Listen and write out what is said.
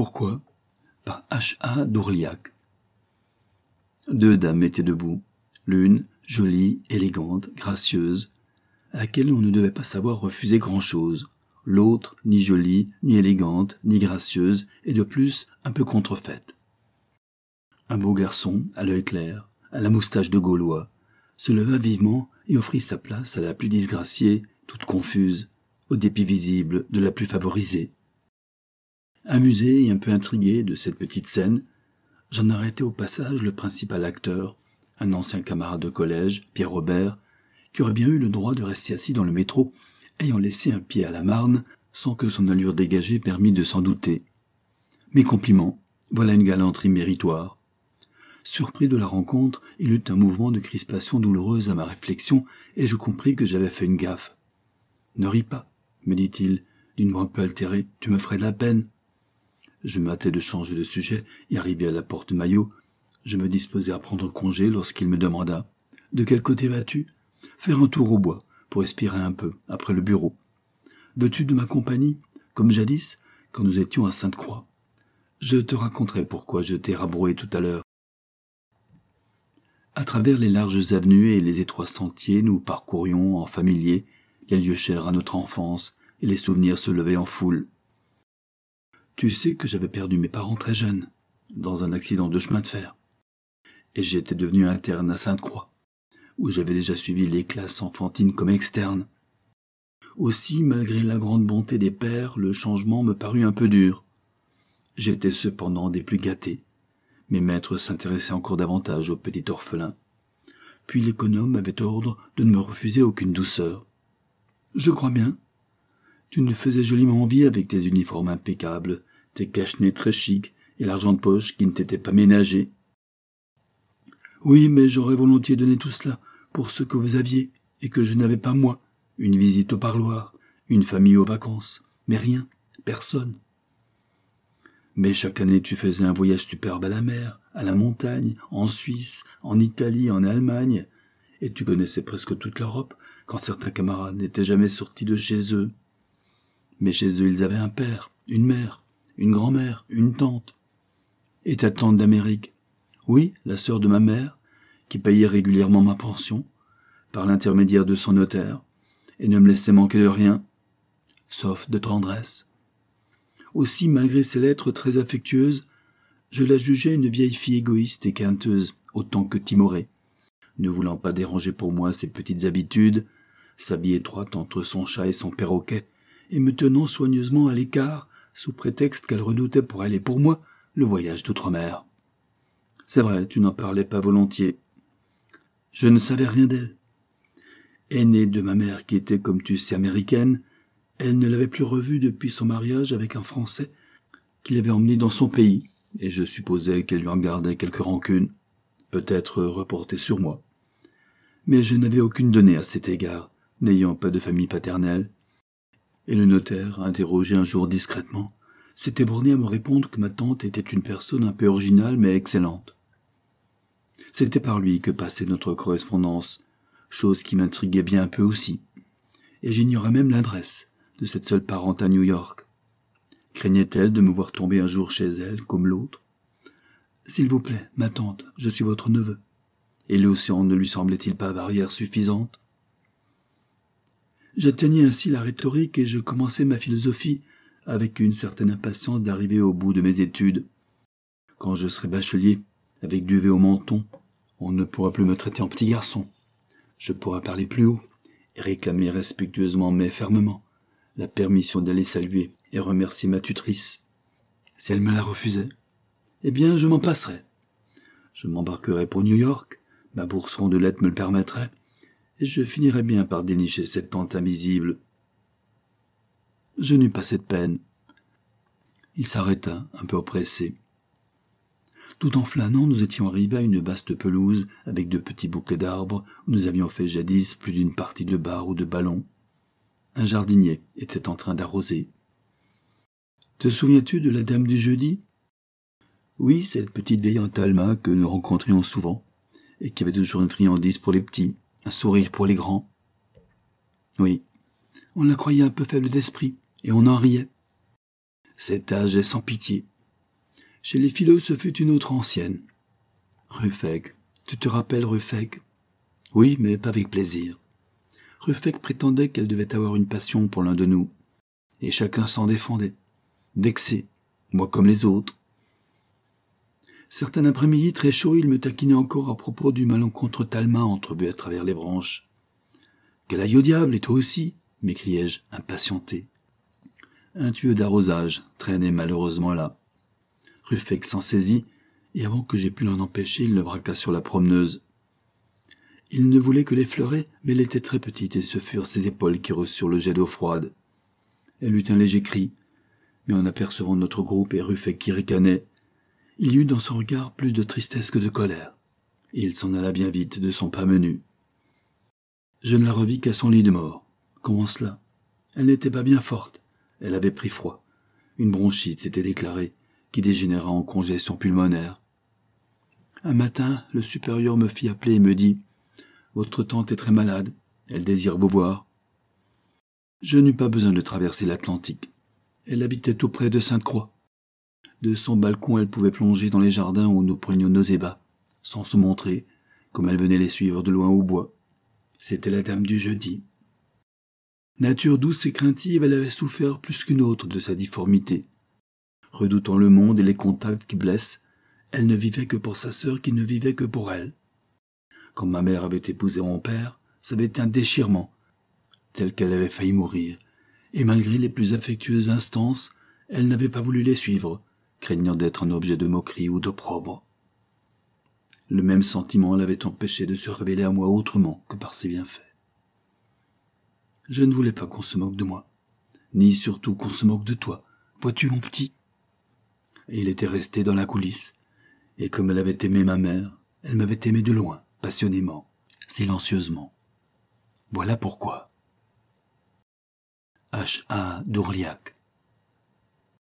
Pourquoi? Par H.A. d'Ourliac. Deux dames étaient debout, l'une jolie, élégante, gracieuse, à laquelle on ne devait pas savoir refuser grand-chose, l'autre ni jolie, ni élégante, ni gracieuse, et de plus un peu contrefaite. Un beau garçon, à l'œil clair, à la moustache de Gaulois, se leva vivement et offrit sa place à la plus disgraciée, toute confuse, au dépit visible de la plus favorisée. Amusé et un peu intrigué de cette petite scène, j'en arrêtai au passage le principal acteur, un ancien camarade de collège, Pierre Robert, qui aurait bien eu le droit de rester assis dans le métro, ayant laissé un pied à la marne, sans que son allure dégagée permît de s'en douter. Mes compliments, voilà une galanterie méritoire. Surpris de la rencontre, il eut un mouvement de crispation douloureuse à ma réflexion, et je compris que j'avais fait une gaffe. Ne ris pas, me dit-il, d'une voix un peu altérée, tu me ferais de la peine. Je m'hâtais de changer de sujet et arrivé à la porte Maillot, je me disposais à prendre congé lorsqu'il me demanda De quel côté vas-tu? Faire un tour au bois, pour respirer un peu, après le bureau. Veux-tu de ma compagnie, comme jadis, quand nous étions à Sainte-Croix Je te raconterai pourquoi je t'ai rabroué tout à l'heure. À travers les larges avenues et les étroits sentiers, nous parcourions en familier les lieux chers à notre enfance, et les souvenirs se levaient en foule. Tu sais que j'avais perdu mes parents très jeunes, dans un accident de chemin de fer et j'étais devenu interne à Sainte-Croix, où j'avais déjà suivi les classes enfantines comme externe. Aussi, malgré la grande bonté des pères, le changement me parut un peu dur. J'étais cependant des plus gâtés. Mes maîtres s'intéressaient encore davantage au petit orphelin. Puis l'économe avait ordre de ne me refuser aucune douceur. Je crois bien. Tu nous faisais joliment envie avec tes uniformes impeccables, tes cache-nez très chics et l'argent de poche qui ne t'était pas ménagé. Oui, mais j'aurais volontiers donné tout cela pour ce que vous aviez, et que je n'avais pas moi, une visite au parloir, une famille aux vacances, mais rien, personne. Mais chaque année tu faisais un voyage superbe à la mer, à la montagne, en Suisse, en Italie, en Allemagne, et tu connaissais presque toute l'Europe, quand certains camarades n'étaient jamais sortis de chez eux. Mais chez eux ils avaient un père, une mère, une grand-mère, une tante. Et ta tante d'Amérique, oui, la sœur de ma mère, qui payait régulièrement ma pension, par l'intermédiaire de son notaire, et ne me laissait manquer de rien, sauf de tendresse. Aussi, malgré ses lettres très affectueuses, je la jugeais une vieille fille égoïste et quinteuse, autant que timorée, ne voulant pas déranger pour moi ses petites habitudes, sa vie étroite entre son chat et son perroquet, et me tenant soigneusement à l'écart, sous prétexte qu'elle redoutait pour elle et pour moi le voyage d'outre-mer. C'est vrai, tu n'en parlais pas volontiers. Je ne savais rien d'elle. Aînée de ma mère qui était, comme tu sais, américaine, elle ne l'avait plus revue depuis son mariage avec un Français qu'il avait emmené dans son pays, et je supposais qu'elle lui en gardait quelque rancune, peut-être reportée sur moi. Mais je n'avais aucune donnée à cet égard, n'ayant pas de famille paternelle. Et le notaire, interrogé un jour discrètement, s'était borné à me répondre que ma tante était une personne un peu originale mais excellente. C'était par lui que passait notre correspondance, chose qui m'intriguait bien un peu aussi. Et j'ignorais même l'adresse de cette seule parente à New York. Craignait-elle de me voir tomber un jour chez elle comme l'autre? S'il vous plaît, ma tante, je suis votre neveu. Et l'océan ne lui semblait-il pas barrière suffisante? J'atteignais ainsi la rhétorique et je commençais ma philosophie avec une certaine impatience d'arriver au bout de mes études. Quand je serai bachelier, avec duvet au menton, on ne pourra plus me traiter en petit garçon. Je pourrai parler plus haut et réclamer respectueusement mais fermement la permission d'aller saluer et remercier ma tutrice. Si elle me la refusait, eh bien je m'en passerais. Je m'embarquerais pour New York, ma bourse rondelette me le permettrait, je finirais bien par dénicher cette tente invisible. Je n'eus pas cette peine. Il s'arrêta, un peu oppressé. Tout en flânant, nous étions arrivés à une vaste pelouse avec de petits bouquets d'arbres où nous avions fait jadis plus d'une partie de bar ou de ballon. Un jardinier était en train d'arroser. Te souviens-tu de la dame du jeudi? Oui, cette petite vieille Talma que nous rencontrions souvent, et qui avait toujours une friandise pour les petits, un sourire pour les grands. Oui, on la croyait un peu faible d'esprit, et on en riait. Cet âge est sans pitié, Chez les philos, ce fut une autre ancienne. Ruffec. Tu te rappelles Ruffec Oui, mais pas avec plaisir. Ruffec prétendait qu'elle devait avoir une passion pour l'un de nous. Et chacun s'en défendait. Vexé. Moi comme les autres. Certains après-midi très chaud, il me taquinait encore à propos du malencontre Talma entrevu à travers les branches. Qu'elle aille au diable, et toi aussi m'écriai-je, impatienté. Un tuyau d'arrosage traînait malheureusement là. Ruffec s'en saisit, et avant que j'aie pu l'en empêcher, il le braqua sur la promeneuse. Il ne voulait que l'effleurer, mais elle était très petite, et ce furent ses épaules qui reçurent le jet d'eau froide. Elle eut un léger cri, mais en apercevant notre groupe et Ruffec qui ricanait, il y eut dans son regard plus de tristesse que de colère, il s'en alla bien vite de son pas menu. Je ne la revis qu'à son lit de mort. Comment cela? Elle n'était pas bien forte. Elle avait pris froid. Une bronchite s'était déclarée, qui dégénéra en congestion pulmonaire. Un matin, le supérieur me fit appeler et me dit Votre tante est très malade. Elle désire vous voir. Je n'eus pas besoin de traverser l'Atlantique. Elle habitait auprès de Sainte-Croix. De son balcon, elle pouvait plonger dans les jardins où nous prenions nos ébats, sans se montrer, comme elle venait les suivre de loin au bois. C'était la dame du jeudi. Nature douce et craintive, elle avait souffert plus qu'une autre de sa difformité. Redoutant le monde et les contacts qui blessent, elle ne vivait que pour sa sœur qui ne vivait que pour elle. Quand ma mère avait épousé mon père, ça avait été un déchirement, tel qu'elle avait failli mourir, et malgré les plus affectueuses instances, elle n'avait pas voulu les suivre, craignant d'être un objet de moquerie ou d'opprobre. Le même sentiment l'avait empêché de se révéler à moi autrement que par ses bienfaits. Je ne voulais pas qu'on se moque de moi, ni surtout qu'on se moque de toi. Vois-tu, mon petit? Et il était resté dans la coulisse, et comme elle avait aimé ma mère, elle m'avait aimé de loin, passionnément, silencieusement. Voilà pourquoi. H. A. Dourliac